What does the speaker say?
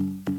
you